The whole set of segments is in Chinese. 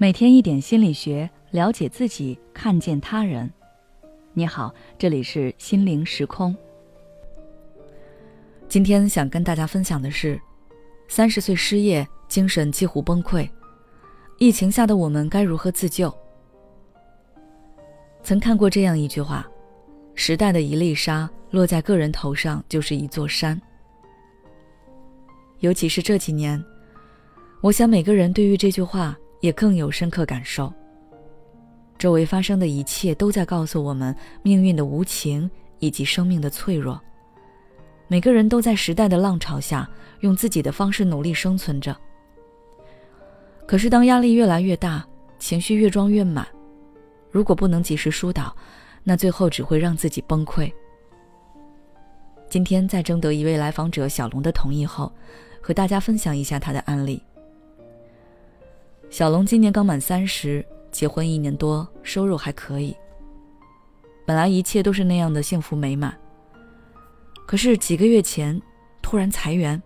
每天一点心理学，了解自己，看见他人。你好，这里是心灵时空。今天想跟大家分享的是：三十岁失业，精神几乎崩溃，疫情下的我们该如何自救？曾看过这样一句话：“时代的一粒沙落在个人头上，就是一座山。”尤其是这几年，我想每个人对于这句话。也更有深刻感受。周围发生的一切都在告诉我们命运的无情以及生命的脆弱。每个人都在时代的浪潮下，用自己的方式努力生存着。可是，当压力越来越大，情绪越装越满，如果不能及时疏导，那最后只会让自己崩溃。今天在征得一位来访者小龙的同意后，和大家分享一下他的案例。小龙今年刚满三十，结婚一年多，收入还可以。本来一切都是那样的幸福美满。可是几个月前，突然裁员，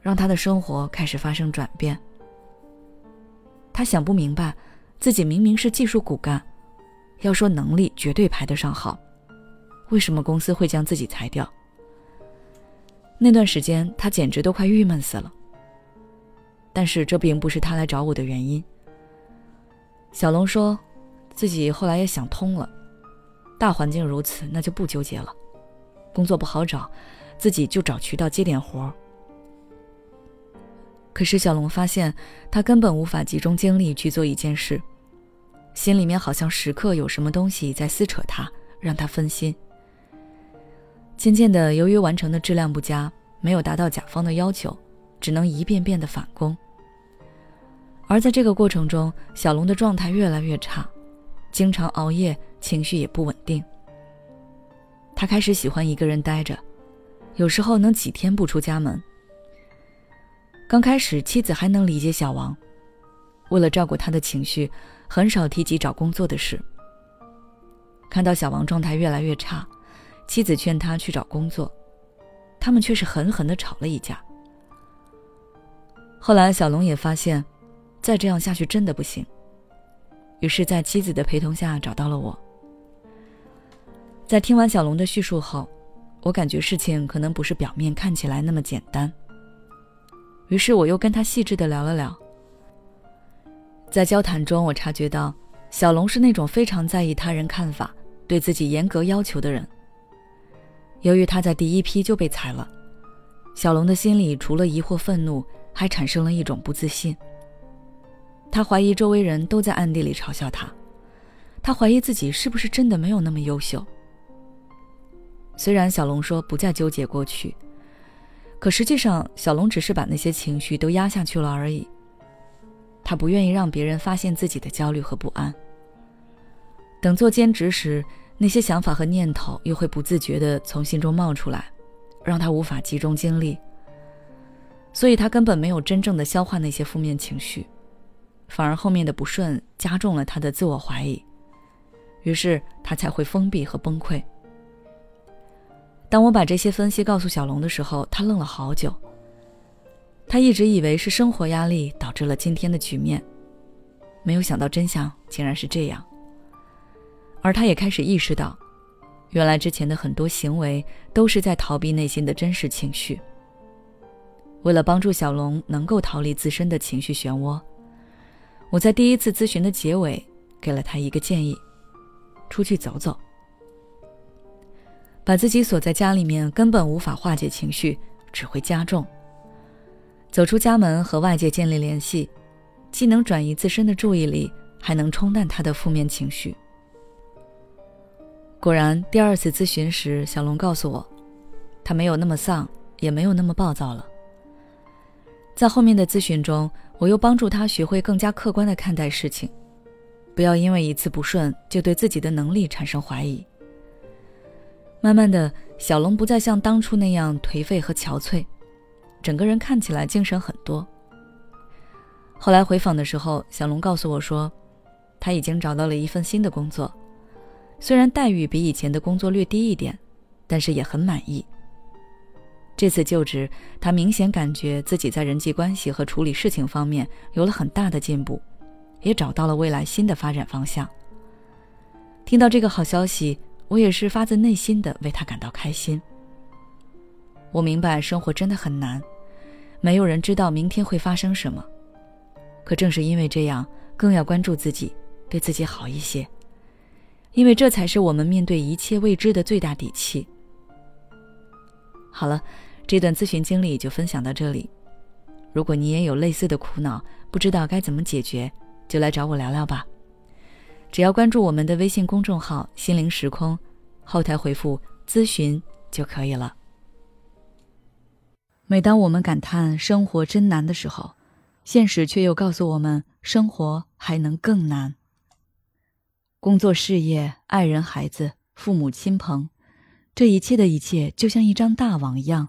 让他的生活开始发生转变。他想不明白，自己明明是技术骨干，要说能力绝对排得上号，为什么公司会将自己裁掉？那段时间，他简直都快郁闷死了。但是这并不是他来找我的原因。小龙说，自己后来也想通了，大环境如此，那就不纠结了。工作不好找，自己就找渠道接点活。可是小龙发现，他根本无法集中精力去做一件事，心里面好像时刻有什么东西在撕扯他，让他分心。渐渐的，由于完成的质量不佳，没有达到甲方的要求。只能一遍遍的返工，而在这个过程中，小龙的状态越来越差，经常熬夜，情绪也不稳定。他开始喜欢一个人待着，有时候能几天不出家门。刚开始，妻子还能理解小王，为了照顾他的情绪，很少提及找工作的事。看到小王状态越来越差，妻子劝他去找工作，他们却是狠狠的吵了一架。后来，小龙也发现，再这样下去真的不行。于是，在妻子的陪同下，找到了我。在听完小龙的叙述后，我感觉事情可能不是表面看起来那么简单。于是，我又跟他细致的聊了聊。在交谈中，我察觉到，小龙是那种非常在意他人看法、对自己严格要求的人。由于他在第一批就被裁了，小龙的心里除了疑惑、愤怒。还产生了一种不自信。他怀疑周围人都在暗地里嘲笑他，他怀疑自己是不是真的没有那么优秀。虽然小龙说不再纠结过去，可实际上小龙只是把那些情绪都压下去了而已。他不愿意让别人发现自己的焦虑和不安。等做兼职时，那些想法和念头又会不自觉地从心中冒出来，让他无法集中精力。所以他根本没有真正的消化那些负面情绪，反而后面的不顺加重了他的自我怀疑，于是他才会封闭和崩溃。当我把这些分析告诉小龙的时候，他愣了好久。他一直以为是生活压力导致了今天的局面，没有想到真相竟然是这样。而他也开始意识到，原来之前的很多行为都是在逃避内心的真实情绪。为了帮助小龙能够逃离自身的情绪漩涡，我在第一次咨询的结尾给了他一个建议：出去走走，把自己锁在家里面，根本无法化解情绪，只会加重。走出家门和外界建立联系，既能转移自身的注意力，还能冲淡他的负面情绪。果然，第二次咨询时，小龙告诉我，他没有那么丧，也没有那么暴躁了。在后面的咨询中，我又帮助他学会更加客观地看待事情，不要因为一次不顺就对自己的能力产生怀疑。慢慢的，小龙不再像当初那样颓废和憔悴，整个人看起来精神很多。后来回访的时候，小龙告诉我说，他已经找到了一份新的工作，虽然待遇比以前的工作略低一点，但是也很满意。这次就职，他明显感觉自己在人际关系和处理事情方面有了很大的进步，也找到了未来新的发展方向。听到这个好消息，我也是发自内心的为他感到开心。我明白生活真的很难，没有人知道明天会发生什么。可正是因为这样，更要关注自己，对自己好一些，因为这才是我们面对一切未知的最大底气。好了，这段咨询经历就分享到这里。如果你也有类似的苦恼，不知道该怎么解决，就来找我聊聊吧。只要关注我们的微信公众号“心灵时空”，后台回复“咨询”就可以了。每当我们感叹生活真难的时候，现实却又告诉我们，生活还能更难。工作、事业、爱人、孩子、父母亲朋，这一切的一切，就像一张大网一样，